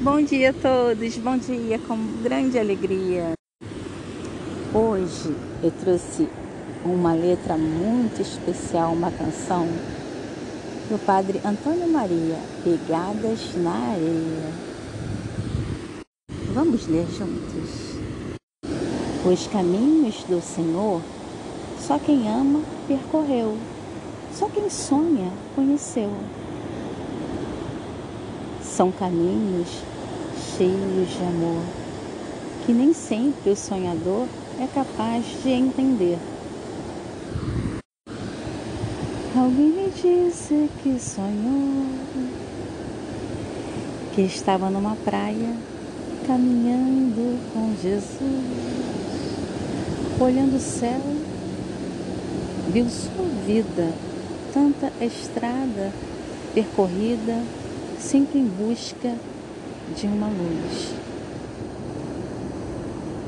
Bom dia a todos, bom dia, com grande alegria. Hoje eu trouxe uma letra muito especial, uma canção do Padre Antônio Maria, Pegadas na Areia. Vamos ler juntos. Os caminhos do Senhor, só quem ama percorreu, só quem sonha conheceu. São caminhos cheios de amor, que nem sempre o sonhador é capaz de entender. Alguém me disse que sonhou que estava numa praia caminhando com Jesus, olhando o céu, viu sua vida, tanta estrada percorrida, sempre em busca de uma luz.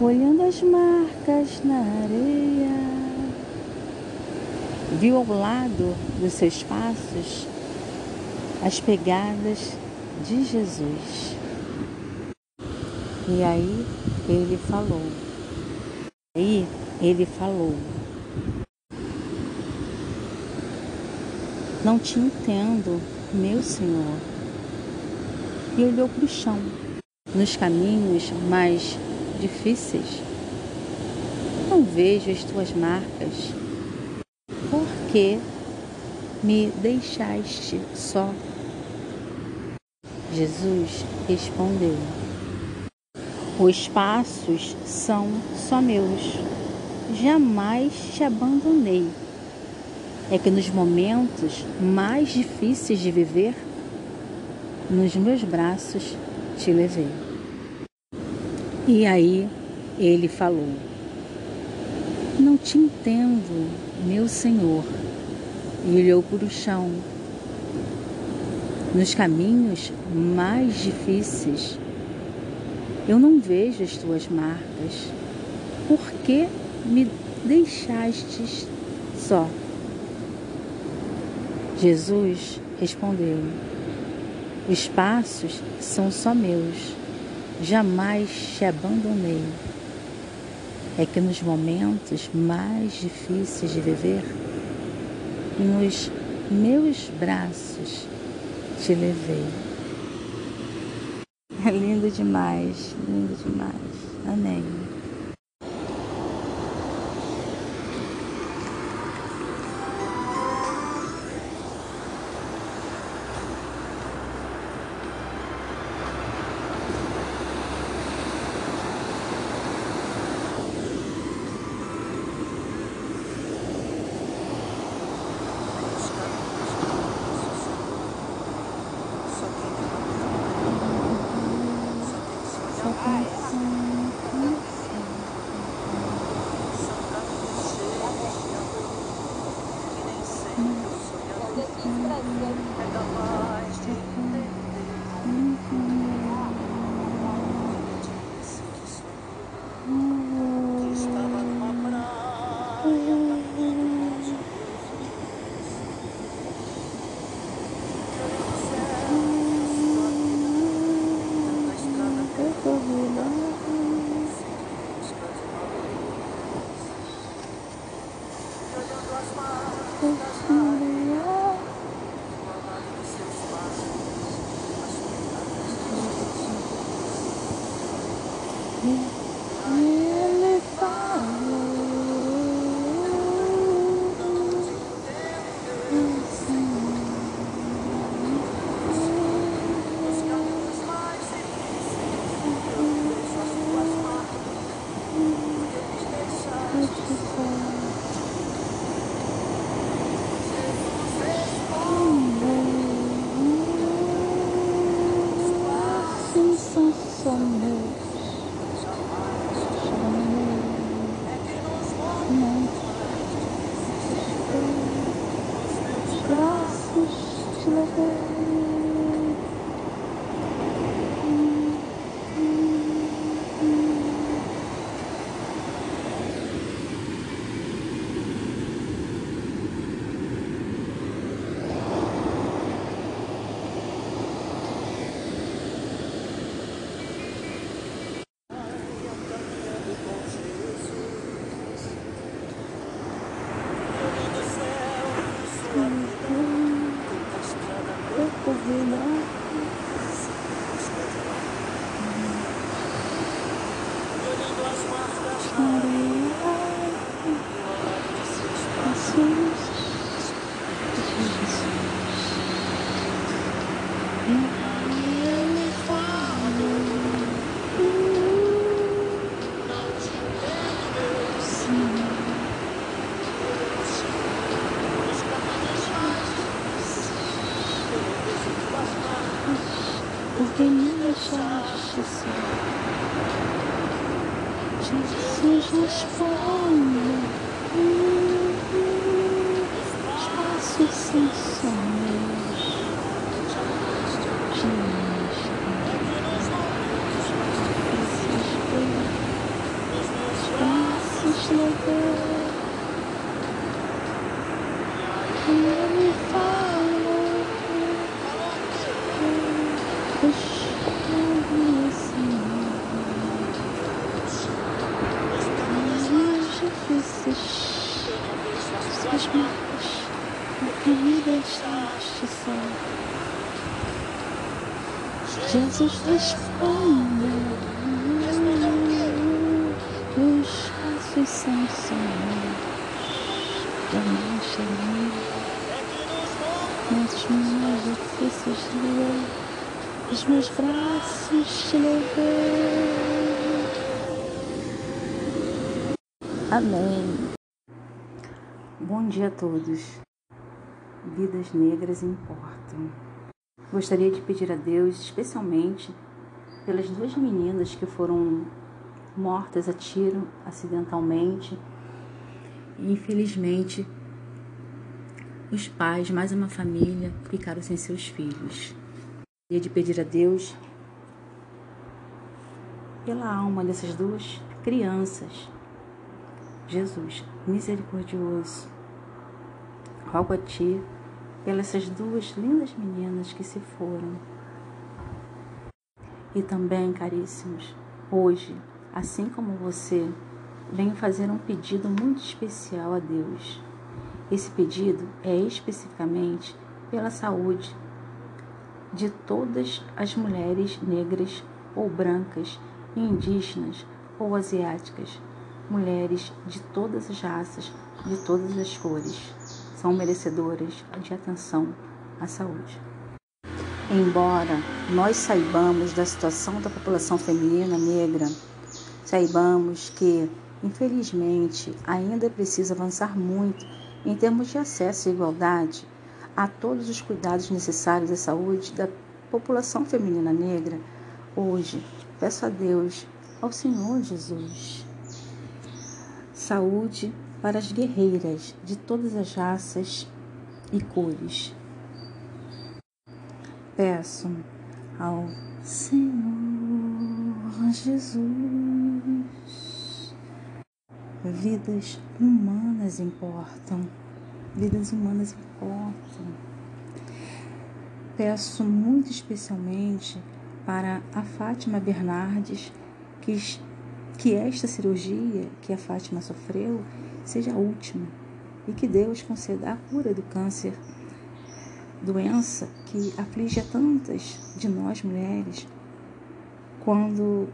Olhando as marcas na areia, viu ao lado dos seus passos as pegadas de Jesus. E aí ele falou. Aí ele falou. Não te entendo, meu Senhor. E olhou para o chão, nos caminhos mais difíceis. Não vejo as tuas marcas. Por que me deixaste só? Jesus respondeu: Os passos são só meus. Jamais te abandonei. É que nos momentos mais difíceis de viver, nos meus braços te levei. E aí ele falou: Não te entendo, meu Senhor. E olhou para o chão. Nos caminhos mais difíceis, eu não vejo as tuas marcas. Por que me deixastes só? Jesus respondeu: Os passos são só meus jamais te abandonei. É que nos momentos mais difíceis de viver, nos meus braços te levei. É lindo demais, lindo demais. Amém. eyes. Espaço sem sonhos, dias braços levar. E ele fala. Suas mãos, porque me deixaste só. Jesus responde, os passos são sonhos, jamais cheguei, nos meus ofícios de os meus braços te levei. Amém. Bom dia a todos. Vidas negras importam. Gostaria de pedir a Deus, especialmente pelas duas meninas que foram mortas a tiro acidentalmente e infelizmente os pais, mais uma família, ficaram sem seus filhos. Gostaria de pedir a Deus pela alma dessas duas crianças. Jesus, misericordioso, rogo a Ti pelas duas lindas meninas que se foram. E também, caríssimos, hoje, assim como você, venho fazer um pedido muito especial a Deus. Esse pedido é especificamente pela saúde de todas as mulheres negras ou brancas, indígenas ou asiáticas, mulheres de todas as raças, de todas as cores, são merecedoras de atenção à saúde. Embora nós saibamos da situação da população feminina negra, saibamos que, infelizmente, ainda preciso avançar muito em termos de acesso e igualdade a todos os cuidados necessários à saúde da população feminina negra, hoje peço a Deus, ao Senhor Jesus, saúde para as guerreiras de todas as raças e cores. Peço ao Senhor Jesus, vidas humanas importam vidas humanas importam. Peço muito especialmente para a Fátima Bernardes que, que esta cirurgia que a Fátima sofreu seja a última e que Deus conceda a cura do câncer, doença que aflige a tantas de nós mulheres. Quando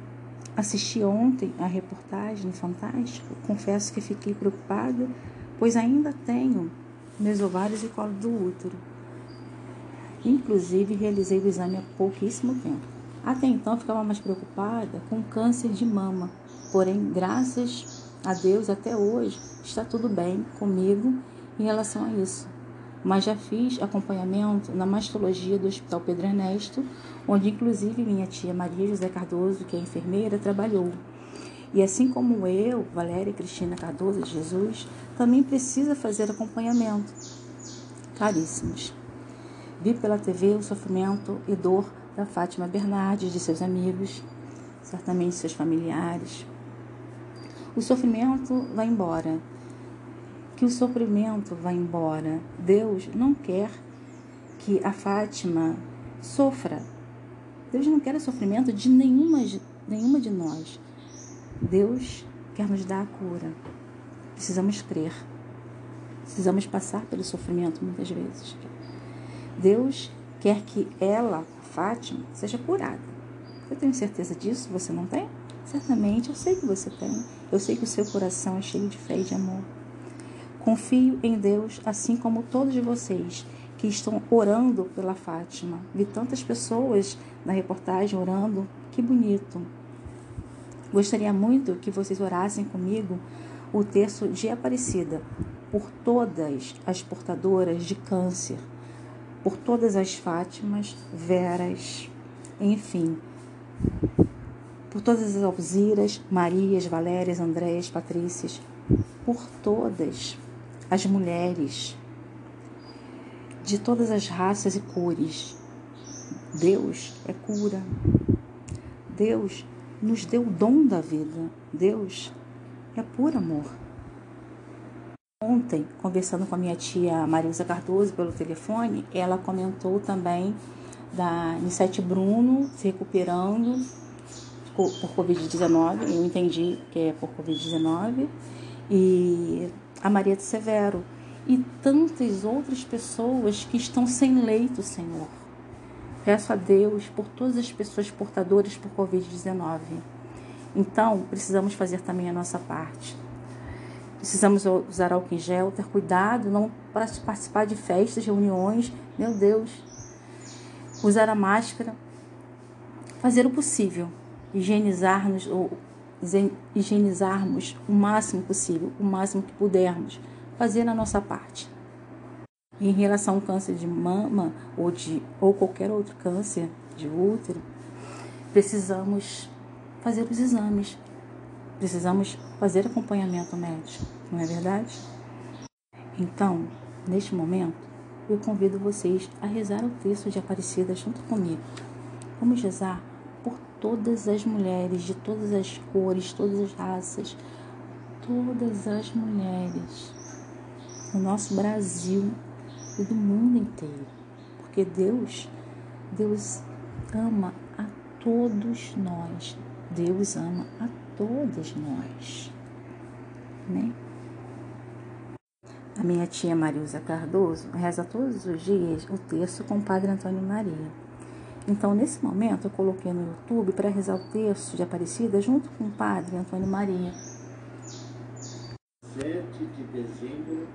assisti ontem a reportagem no Fantástico, confesso que fiquei preocupada, pois ainda tenho meus ovários e colo do útero. Inclusive, realizei o exame há pouquíssimo tempo. Até então, ficava mais preocupada com câncer de mama. Porém, graças a Deus, até hoje, está tudo bem comigo em relação a isso. Mas já fiz acompanhamento na mastologia do Hospital Pedro Ernesto, onde inclusive minha tia Maria José Cardoso, que é enfermeira, trabalhou. E assim como eu, Valéria Cristina Cardoso de Jesus, também precisa fazer acompanhamento. Caríssimos, vi pela TV o sofrimento e dor da Fátima Bernardes, de seus amigos, certamente seus familiares. O sofrimento vai embora. Que o sofrimento vá embora. Deus não quer que a Fátima sofra. Deus não quer o sofrimento de nenhuma, nenhuma de nós. Deus quer nos dar a cura. Precisamos crer. Precisamos passar pelo sofrimento muitas vezes. Deus quer que ela, Fátima, seja curada. Eu tenho certeza disso, você não tem? Certamente, eu sei que você tem. Eu sei que o seu coração é cheio de fé e de amor. Confio em Deus, assim como todos vocês que estão orando pela Fátima. Vi tantas pessoas na reportagem orando. Que bonito. Gostaria muito que vocês orassem comigo o texto de Aparecida por todas as portadoras de câncer, por todas as Fátimas, Veras, enfim, por todas as Alziras, Marias, Valérias, Andréas, Patrícias, por todas as mulheres de todas as raças e cores. Deus é cura. Deus nos deu o dom da vida. Deus é puro amor. Ontem, conversando com a minha tia Marisa Cardoso pelo telefone, ela comentou também da Inset Bruno se recuperando por Covid-19. Eu entendi que é por Covid-19. E a Maria de Severo e tantas outras pessoas que estão sem leito, Senhor. Peço a Deus por todas as pessoas portadoras por Covid-19. Então, precisamos fazer também a nossa parte. Precisamos usar álcool em gel, ter cuidado, não participar de festas, reuniões, meu Deus. Usar a máscara, fazer o possível, higienizar-nos ou higienizarmos o máximo possível, o máximo que pudermos fazer a nossa parte. Em relação ao câncer de mama ou, de, ou qualquer outro câncer de útero, precisamos fazer os exames, precisamos fazer acompanhamento médico, não é verdade? Então, neste momento, eu convido vocês a rezar o texto de Aparecida junto comigo. Vamos rezar por todas as mulheres, de todas as cores, todas as raças, todas as mulheres no nosso Brasil e do mundo inteiro. Porque Deus, Deus ama a todos nós. Deus ama a todas nós. Né? A minha tia Marilza Cardoso reza todos os dias o texto com o Padre Antônio Maria. Então, nesse momento, eu coloquei no YouTube para rezar o texto de Aparecida junto com o Padre Antônio Maria. 7 de dezembro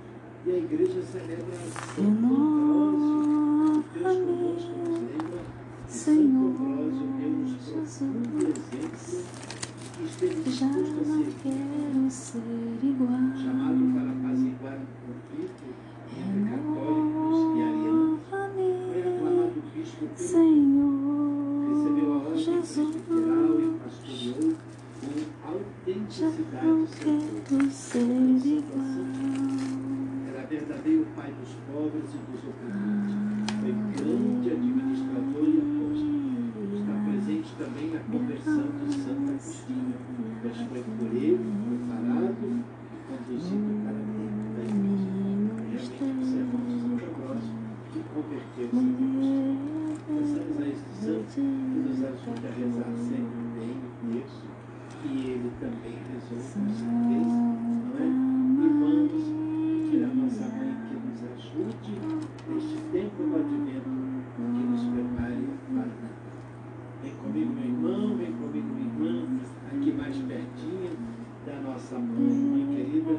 e a igreja celebra São Ambrósio, Deus conosco nos lembra de Santo Ambrósio, Deus profundo exemplo que esteve disposto a servir, chamado para apaziguar o conflito entre católicos e arianos. Foi aclamado bispo pelo recebeu a ordem presbiteral e pastoreou com autenticidade santa verdadeiro pai dos pobres e dos oprimidos. Foi grande administrador e apóstolo. Está presente também na conversão de Santo Agostinho, pois foi por ele com certeza, não é? E vamos pedir a nossa mãe que nos ajude neste tempo do advento, que nos prepare para o. Vem comigo, meu irmão, vem comigo, minha irmã, aqui mais pertinho da nossa mãe, mãe querida,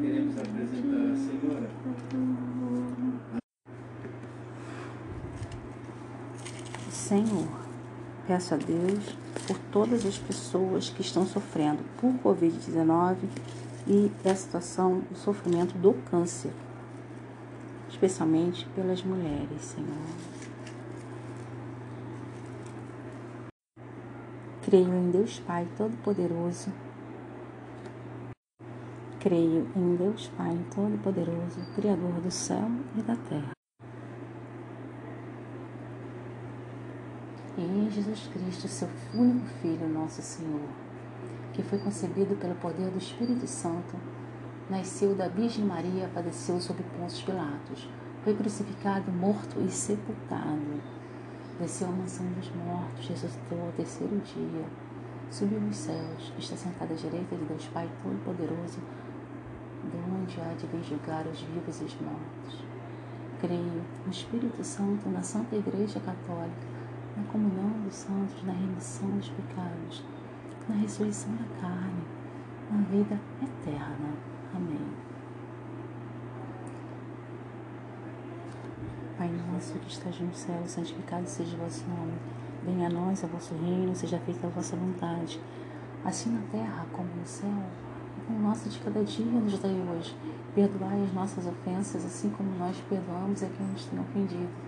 queremos apresentar a Senhora. Senhor, peço a Deus por todas as pessoas que estão sofrendo por Covid-19 e da situação do sofrimento do câncer, especialmente pelas mulheres, Senhor. Creio em Deus Pai Todo-Poderoso. Creio em Deus Pai Todo-Poderoso, Criador do céu e da terra. E em Jesus Cristo, seu único Filho, nosso Senhor que foi concebido pelo poder do Espírito Santo, nasceu da Virgem Maria, padeceu sob Pôncio Pilatos, foi crucificado, morto e sepultado. Desceu à mansão dos mortos, ressuscitou ao terceiro dia, subiu aos céus, está sentado à direita de Deus Pai Todo-Poderoso, de onde há de vir julgar os vivos e os mortos. Creio no Espírito Santo, na Santa Igreja Católica, na comunhão dos santos, na remissão dos pecados na ressurreição da carne, na vida eterna. Amém. Pai nosso que estás no céu, santificado seja o vosso nome. Venha a nós o vosso reino, seja feita a vossa vontade, assim na terra como no céu. O nosso de cada dia nos dai hoje. Perdoai as nossas ofensas, assim como nós perdoamos a quem nos tem ofendido.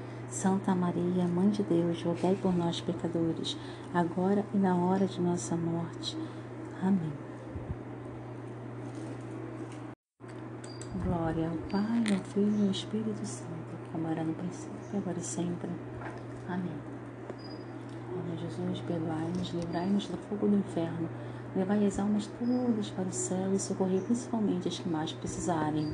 Santa Maria, Mãe de Deus, rogai por nós, pecadores, agora e na hora de nossa morte. Amém. Glória ao Pai, ao Filho e ao Espírito Santo, como era no princípio, agora e sempre. Amém. Jesus, perdoai-nos, livrai-nos do fogo do inferno, levai as almas todas para o céu e socorrei principalmente as que mais precisarem.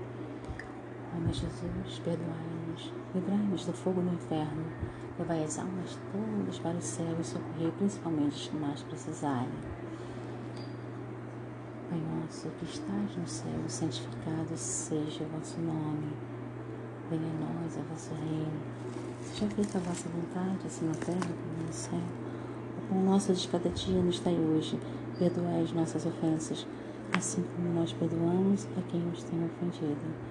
Ó meu Jesus, perdoai-nos, livrai-nos do fogo do inferno, levai as almas todas para o céu e socorrei principalmente os que mais precisarem. Pai nosso que estás no céu, santificado seja o vosso nome. Venha a nós a vosso reino. Seja feita a vossa vontade, assim na terra como no céu. O pão nosso de cada dia nos dai hoje. Perdoai as nossas ofensas, assim como nós perdoamos a quem nos tem ofendido.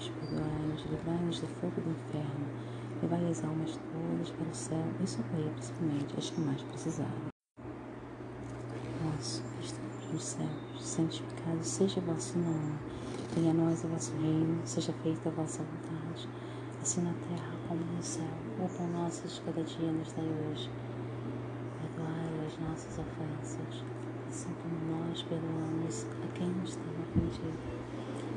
Jesus, perdoai-nos, livrai-nos do fogo do inferno, levai as almas todas para o céu e socorrei principalmente as que mais precisaram. Nosso que estamos nos céus, santificado seja o vosso nome. Venha a nós o vosso reino, seja feita a vossa vontade, assim na terra como no céu. O pão nosso de cada dia nos dai hoje. Perdoai as nossas ofensas, assim como nós perdoamos a quem nos tem ofendido.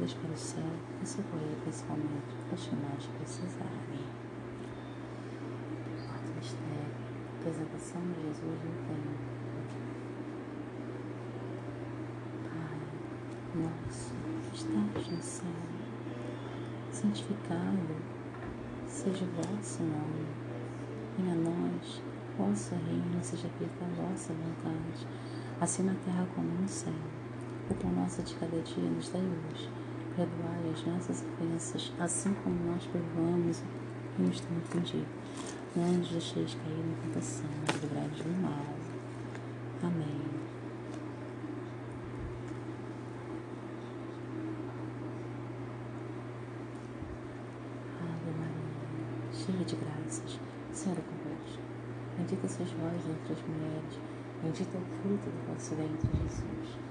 todas para o céu e socorrei principalmente as que mais precisarem. Quarto mistério, apresentação de Jesus no templo. Pai, nosso, que estás no céu, santificado seja o vosso nome. Venha a nós vosso reino, seja feita a vossa vontade, assim na terra como no céu. O pão nosso de cada dia nos dai hoje. Perdoai as nossas ofensas, assim como nós perdoamos e nos tem ofendido. Não nos deixeis cair na tentação, mas livrai-nos do mal. Amém. Ave Maria, cheia de graças, Senhor é convosco. Bendita sois vós entre as mulheres, bendito é o fruto do vosso ventre, Jesus.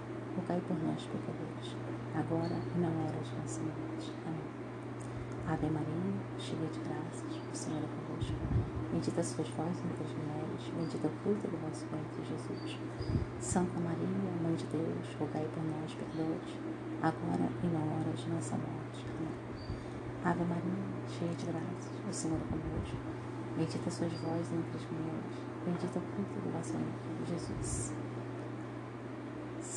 rogai por nós, pecadores, agora e na hora de nossa morte. Amém. Ave Maria, cheia de graças, o Senhor é convosco. Bendita sois vós entre as mulheres, bendito é o fruto do vosso ventre, Jesus. Santa Maria, Mãe de Deus, rogai por nós, pecadores, agora e na hora de nossa morte. Amém. Ave Maria, cheia de graças, o Senhor é convosco. Bendita sois vós entre as mulheres, bendito é o fruto do vosso ventre, Jesus.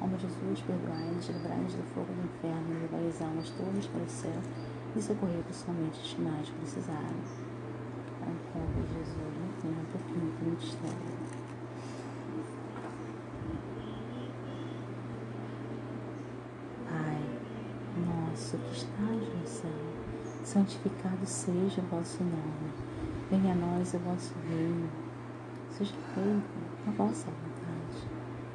Ó Jesus, perdoai-nos, livrai-nos do fogo do inferno, levai as almas todas para o céu e socorrer principalmente os que mais precisarem. Ao povo de Jesus, no tempo, fim do mistério. Pai, nosso que estás no céu, santificado seja o vosso nome. Venha a nós o vosso reino. Seja feita a vossa vontade,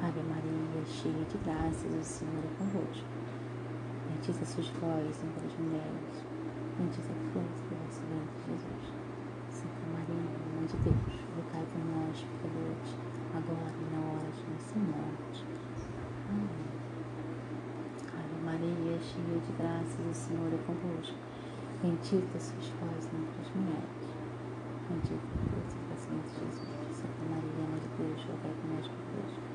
Ave Maria, cheia de graças, o Senhor é convosco. Bendita sois vós entre as mulheres, bendito é o fruto do vosso ventre, Jesus. Santa Maria, Mãe de Deus, rogai por nós, pecadores, agora e na hora de nossa morte. Amém. Ave Maria, cheia de graças, o Senhor é convosco. Bendita sois vós entre as mulheres, bendito é o fruto do vosso ventre, Jesus. Santa Maria, Mãe de Deus, rogai por nós, pecadores,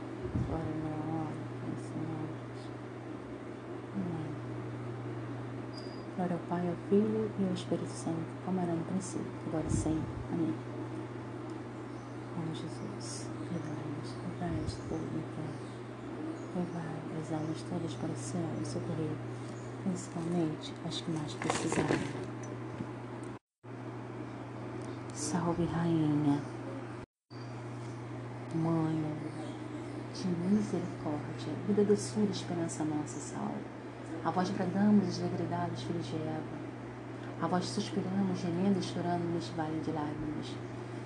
Glória ao Pai, ao Filho e ao Espírito Santo, como era no princípio, agora e sempre. Amém. Ó Jesus, perdoai-nos, livrai-nos do fogo do inferno, levai as almas todas para o céu e socorrer, principalmente as que mais precisarem. Salve, Rainha, Mãe de misericórdia, vida, doçura, esperança nossa, salve. A vós bradamos os degredados filhos de Eva. A vós suspiramos, gemendo e chorando neste vale de lágrimas.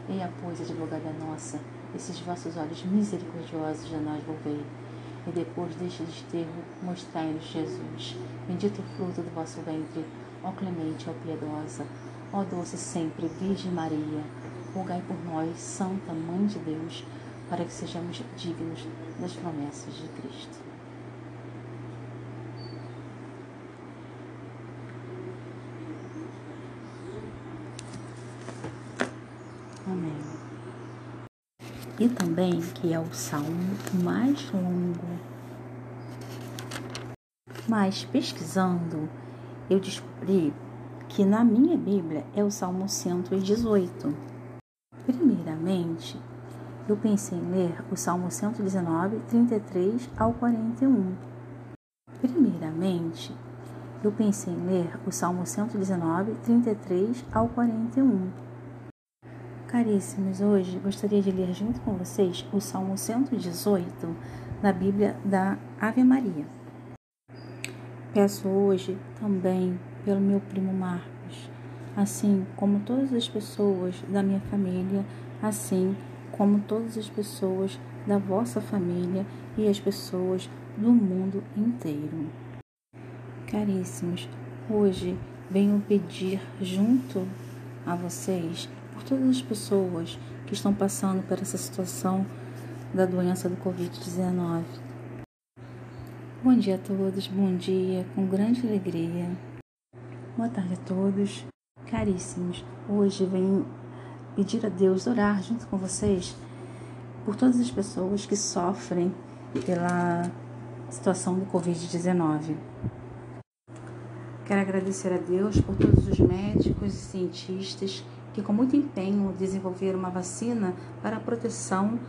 Eia, pois, advogada nossa, esses vossos olhos misericordiosos a nós volvei. e depois deste desterro mostrai-nos Jesus. Bendito fruto do vosso ventre, ó clemente, ó piedosa, ó doce sempre Virgem Maria. Rogai por nós, Santa Mãe de Deus, para que sejamos dignos das promessas de Cristo. Amém. E também que é o salmo mais longo. Mas pesquisando, eu descobri que na minha Bíblia é o Salmo 118. Primeiramente, eu pensei em ler o Salmo 119, 33 ao 41. Primeiramente, eu pensei em ler o Salmo 119, 33 ao 41. Caríssimos, hoje gostaria de ler junto com vocês o Salmo 118 da Bíblia da Ave Maria. Peço hoje também pelo meu primo Marcos, assim como todas as pessoas da minha família, assim como todas as pessoas da vossa família e as pessoas do mundo inteiro. Caríssimos, hoje venho pedir junto a vocês por todas as pessoas que estão passando por essa situação da doença do Covid-19. Bom dia a todos, bom dia, com grande alegria. Boa tarde a todos, caríssimos. Hoje venho pedir a Deus, orar junto com vocês por todas as pessoas que sofrem pela situação do Covid-19. Quero agradecer a Deus por todos os médicos e cientistas que, com muito empenho, desenvolveram uma vacina para a proteção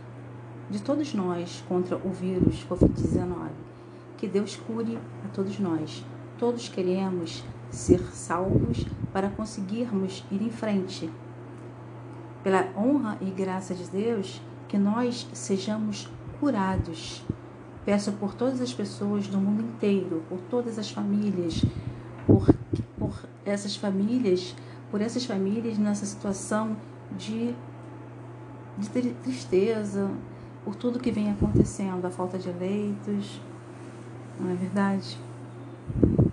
de todos nós contra o vírus Covid-19. Que Deus cure a todos nós. Todos queremos ser salvos para conseguirmos ir em frente pela honra e graça de Deus, que nós sejamos curados. Peço por todas as pessoas do mundo inteiro, por todas as famílias, por, por essas famílias, por essas famílias nessa situação de, de tristeza, por tudo que vem acontecendo, a falta de leitos, não é verdade?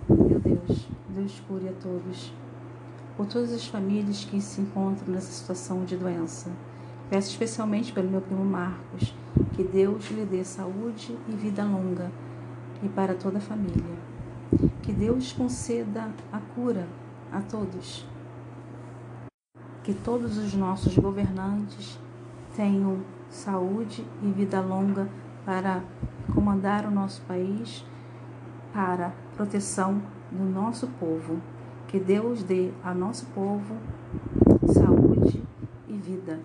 Meu Deus, Deus cure a todos por todas as famílias que se encontram nessa situação de doença. Peço especialmente pelo meu primo Marcos, que Deus lhe dê saúde e vida longa e para toda a família. Que Deus conceda a cura a todos. Que todos os nossos governantes tenham saúde e vida longa para comandar o nosso país, para proteção do nosso povo. Que Deus dê a nosso povo saúde e vida.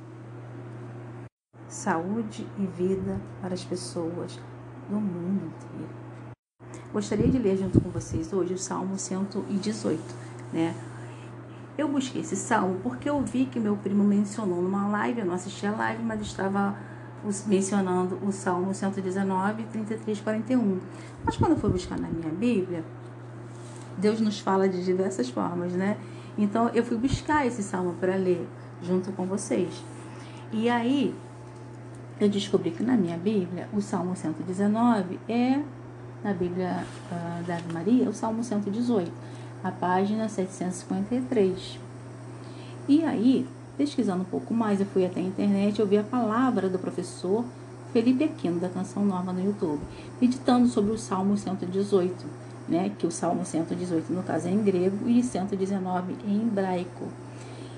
Saúde e vida para as pessoas do mundo inteiro. Gostaria de ler junto com vocês hoje o Salmo 118, né? Eu busquei esse salmo porque eu vi que meu primo mencionou numa live, eu não assisti a live, mas estava mencionando o Salmo 119, 33, 41. Mas quando eu fui buscar na minha Bíblia, Deus nos fala de diversas formas, né? Então eu fui buscar esse salmo para ler junto com vocês. E aí eu descobri que na minha Bíblia o Salmo 119 é na Bíblia uh, da Ave Maria o Salmo 118, a página 753. E aí, pesquisando um pouco mais, eu fui até a internet, eu vi a palavra do professor Felipe Aquino da Canção Nova no YouTube, meditando sobre o Salmo 118 né, que o Salmo 118, no caso, é em grego e 119 em hebraico,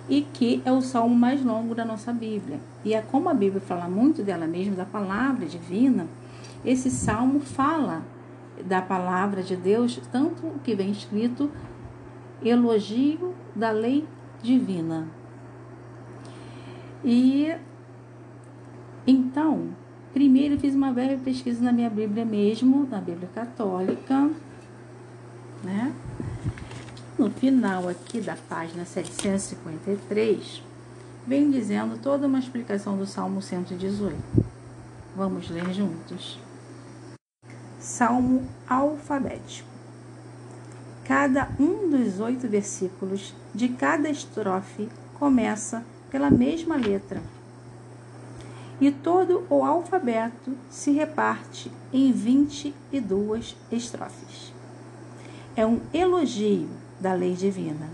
e que é o salmo mais longo da nossa Bíblia. E é como a Bíblia fala muito dela mesma, da palavra divina, esse salmo fala da palavra de Deus, tanto que vem escrito elogio da lei divina. E então, primeiro eu fiz uma breve pesquisa na minha Bíblia mesmo, na Bíblia Católica, né? No final aqui da página 753, vem dizendo toda uma explicação do Salmo 118. Vamos ler juntos. Salmo alfabético. Cada um dos oito versículos de cada estrofe começa pela mesma letra e todo o alfabeto se reparte em 22 estrofes. É um elogio da lei divina,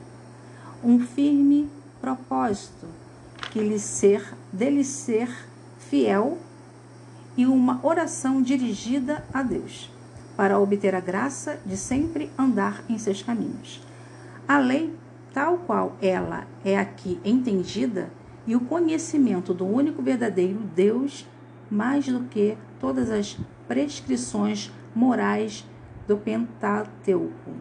um firme propósito que lhe ser, dele ser fiel e uma oração dirigida a Deus, para obter a graça de sempre andar em seus caminhos. A lei, tal qual ela é aqui entendida, e o conhecimento do único verdadeiro Deus, mais do que todas as prescrições morais do Pentateuco.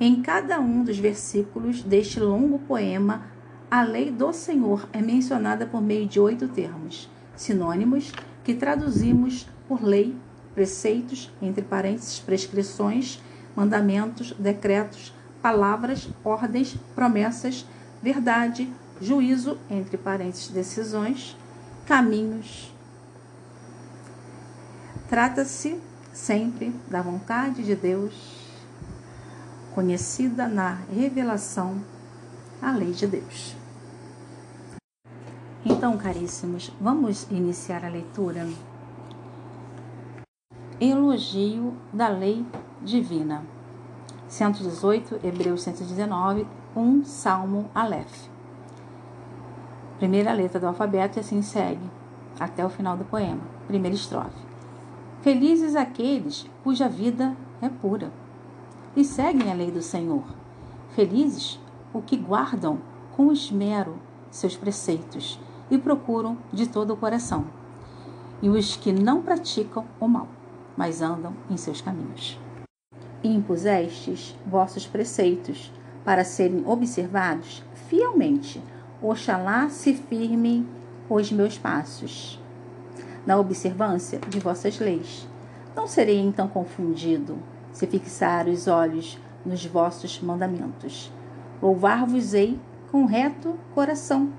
Em cada um dos versículos deste longo poema, a lei do Senhor é mencionada por meio de oito termos, sinônimos que traduzimos por lei, preceitos, entre parênteses, prescrições, mandamentos, decretos, palavras, ordens, promessas, verdade, juízo, entre parênteses, decisões, caminhos. Trata-se sempre da vontade de Deus, conhecida na revelação, a lei de Deus. Então, caríssimos, vamos iniciar a leitura. Elogio da lei divina. 118, Hebreus 119, 1 Salmo Aleph. Primeira letra do alfabeto e assim segue, até o final do poema. Primeira estrofe. Felizes aqueles cuja vida é pura e seguem a lei do Senhor. Felizes o que guardam com esmero seus preceitos e procuram de todo o coração. E os que não praticam o mal, mas andam em seus caminhos. Impusestes vossos preceitos para serem observados fielmente. Oxalá se firmem os meus passos na observância de vossas leis. Não serei então confundido se fixar os olhos nos vossos mandamentos. Louvar-vos-ei com reto coração,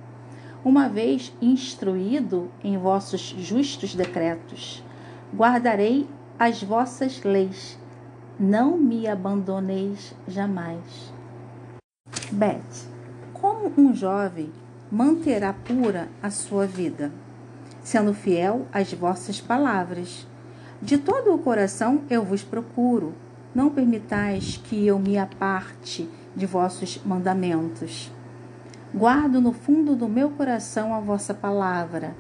uma vez instruído em vossos justos decretos. Guardarei as vossas leis, não me abandoneis jamais. Beth, como um jovem manterá pura a sua vida, sendo fiel às vossas palavras? De todo o coração eu vos procuro, não permitais que eu me aparte de vossos mandamentos. Guardo no fundo do meu coração a vossa palavra,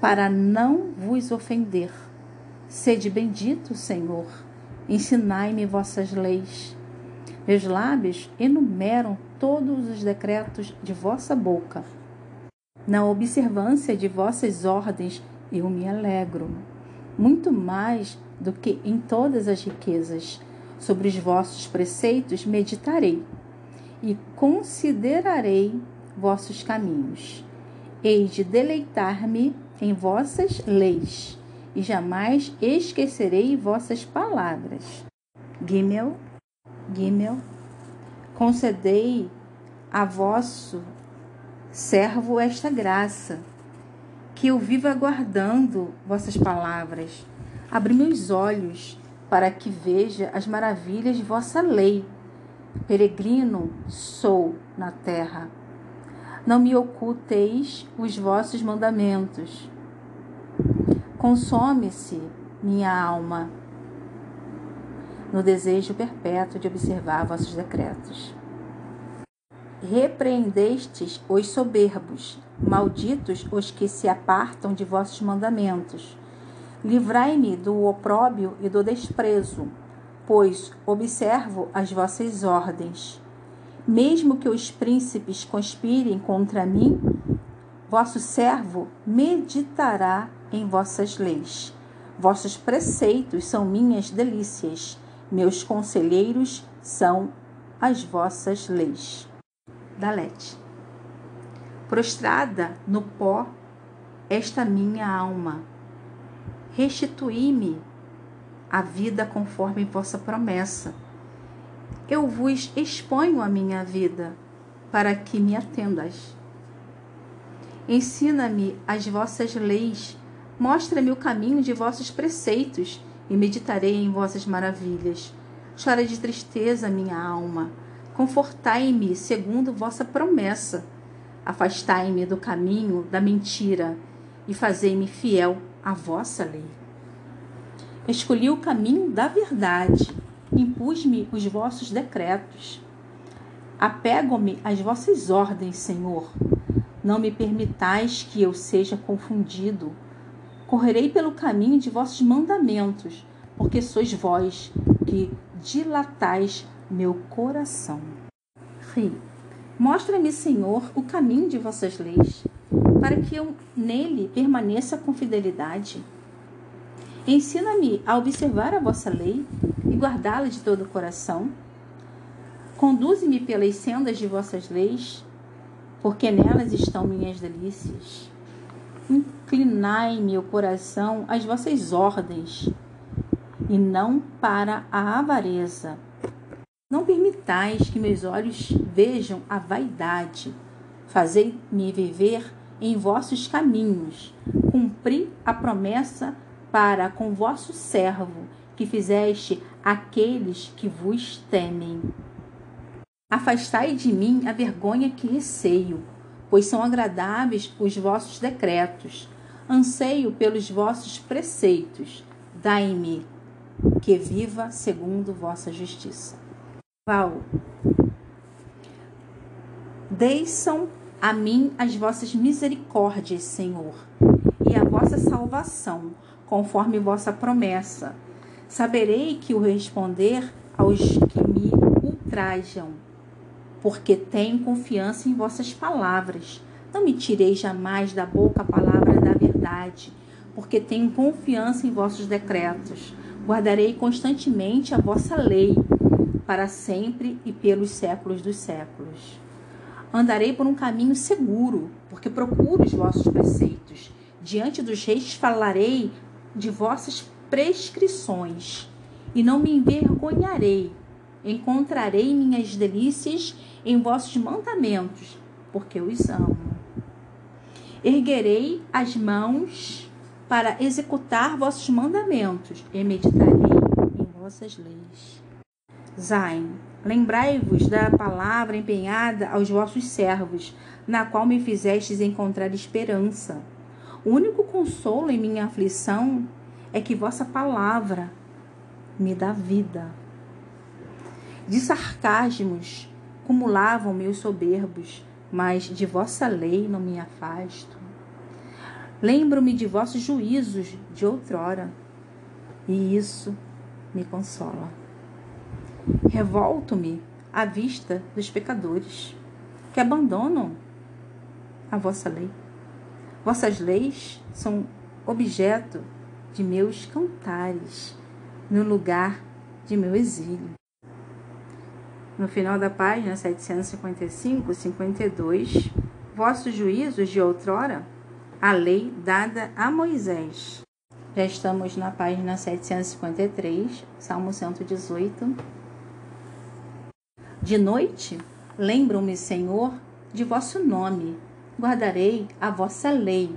para não vos ofender. Sede bendito, Senhor, ensinai-me vossas leis. Meus lábios enumeram todos os decretos de vossa boca. Na observância de vossas ordens eu me alegro, muito mais do que em todas as riquezas. Sobre os vossos preceitos meditarei e considerarei vossos caminhos. Hei de deleitar-me em vossas leis e jamais esquecerei vossas palavras. Gimel, Gimel, concedei a vosso servo esta graça, que eu viva aguardando vossas palavras. Abri meus olhos para que veja as maravilhas de vossa lei. Peregrino sou na terra. Não me oculteis os vossos mandamentos. Consome-se minha alma no desejo perpétuo de observar vossos decretos. Repreendestes os soberbos, malditos os que se apartam de vossos mandamentos. Livrai-me do opróbio e do desprezo, pois observo as vossas ordens. Mesmo que os príncipes conspirem contra mim, vosso servo meditará em vossas leis. Vossos preceitos são minhas delícias. Meus conselheiros são as vossas leis. Dalete. Prostrada no pó, esta minha alma, restituí-me a vida conforme vossa promessa. Eu vos exponho a minha vida, para que me atendas. Ensina-me as vossas leis, mostra-me o caminho de vossos preceitos e meditarei em vossas maravilhas. Chora de tristeza, minha alma. Confortai-me segundo vossa promessa. Afastai-me do caminho da mentira e fazei-me fiel à vossa lei. Escolhi o caminho da verdade, impus-me os vossos decretos. Apego-me às vossas ordens, Senhor. Não me permitais que eu seja confundido. Correrei pelo caminho de vossos mandamentos, porque sois vós que dilatais meu coração. Ri. Mostra-me, Senhor, o caminho de vossas leis, para que eu nele permaneça com fidelidade. Ensina-me a observar a vossa lei e guardá-la de todo o coração. Conduze-me pelas sendas de vossas leis, porque nelas estão minhas delícias. Inclinai-me o coração às vossas ordens, e não para a avareza não permitais que meus olhos vejam a vaidade. Fazei-me viver em vossos caminhos. Cumpri a promessa para com vosso servo, que fizeste aqueles que vos temem. Afastai de mim a vergonha que receio, pois são agradáveis os vossos decretos. Anseio pelos vossos preceitos. Dai-me que viva segundo vossa justiça. Val. Deixam a mim as vossas misericórdias, Senhor, e a vossa salvação, conforme vossa promessa. Saberei que o responder aos que me ultrajam, porque tenho confiança em vossas palavras. Não me tirei jamais da boca a palavra da verdade, porque tenho confiança em vossos decretos. Guardarei constantemente a vossa lei para sempre e pelos séculos dos séculos. Andarei por um caminho seguro, porque procuro os vossos preceitos. Diante dos reis falarei de vossas prescrições, e não me envergonharei. Encontrarei minhas delícias em vossos mandamentos, porque os amo. Erguerei as mãos para executar vossos mandamentos e meditarei em vossas leis. Zain, lembrai-vos da palavra empenhada aos vossos servos, na qual me fizestes encontrar esperança. O único consolo em minha aflição é que vossa palavra me dá vida. De sarcasmos cumulavam meus soberbos, mas de vossa lei não me afasto. Lembro-me de vossos juízos de outrora, e isso me consola. Revolto-me à vista dos pecadores que abandonam a vossa lei. Vossas leis são objeto de meus cantares no lugar de meu exílio. No final da página 755, 52, vossos juízos de outrora, a lei dada a Moisés. Já estamos na página 753, Salmo 118. De noite, lembro-me, Senhor, de vosso nome, guardarei a vossa lei.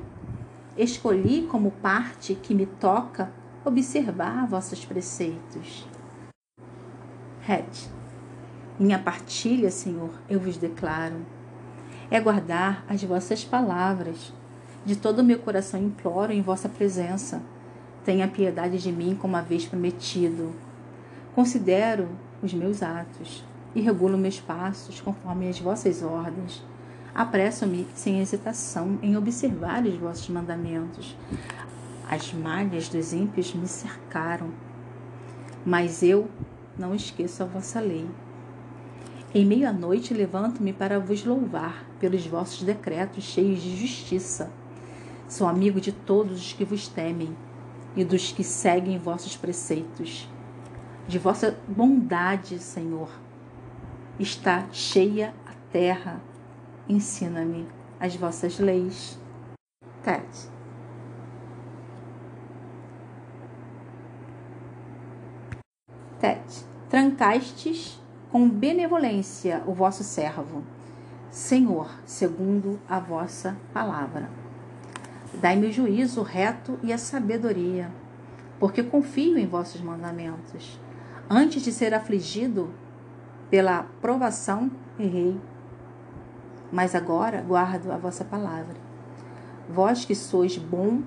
Escolhi como parte que me toca observar vossos preceitos. Het, minha partilha, Senhor, eu vos declaro, é guardar as vossas palavras. De todo o meu coração imploro em vossa presença. Tenha piedade de mim como a vez prometido. Considero os meus atos e regulo meus passos conforme as vossas ordens. Apresso-me sem hesitação em observar os vossos mandamentos. As malhas dos ímpios me cercaram, mas eu não esqueço a vossa lei. Em meia noite levanto-me para vos louvar pelos vossos decretos cheios de justiça. Sou amigo de todos os que vos temem e dos que seguem vossos preceitos. De vossa bondade, Senhor, está cheia a terra. Ensina-me as vossas leis. Tet. Tet. Trancastes com benevolência o vosso servo, Senhor, segundo a vossa palavra. Dai-me o juízo reto e a sabedoria, porque confio em vossos mandamentos. Antes de ser afligido, pela provação, errei. mas agora guardo a vossa palavra. Vós que sois bom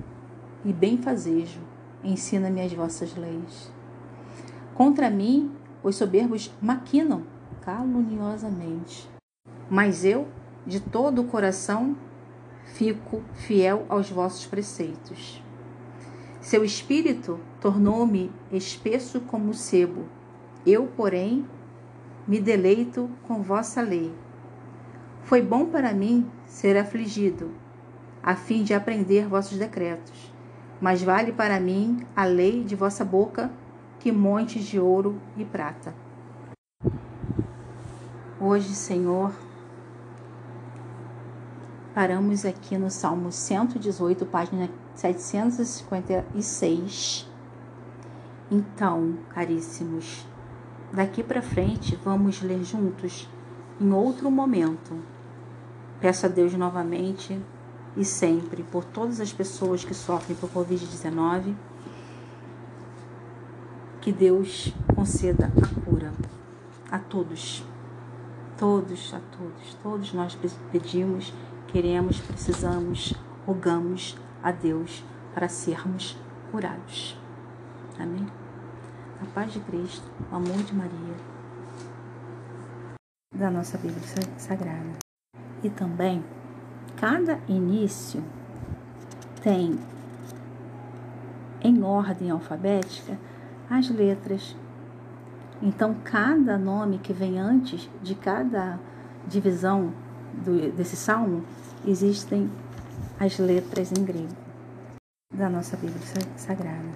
e benfazejo, ensina-me as vossas leis. Contra mim, os soberbos maquinam caluniosamente. Mas eu, de todo o coração, fico fiel aos vossos preceitos. Seu espírito tornou-me espesso como sebo. Eu, porém, me deleito com vossa lei. Foi bom para mim ser afligido, a fim de aprender vossos decretos. Mas vale para mim a lei de vossa boca que montes de ouro e prata. Hoje, Senhor, paramos aqui no Salmo 118, página 756. Então, caríssimos, daqui para frente vamos ler juntos em outro momento. Peço a Deus novamente e sempre por todas as pessoas que sofrem por Covid-19 que Deus conceda a cura a todos, todos, a todos, todos nós pedimos, queremos, precisamos, rogamos a Deus para sermos curados. Amém? A paz de Cristo, o amor de Maria, da nossa Bíblia Sagrada. E também, cada início tem em ordem alfabética as letras. Então, cada nome que vem antes de cada divisão do, desse salmo, existem as letras em grego da nossa Bíblia Sagrada.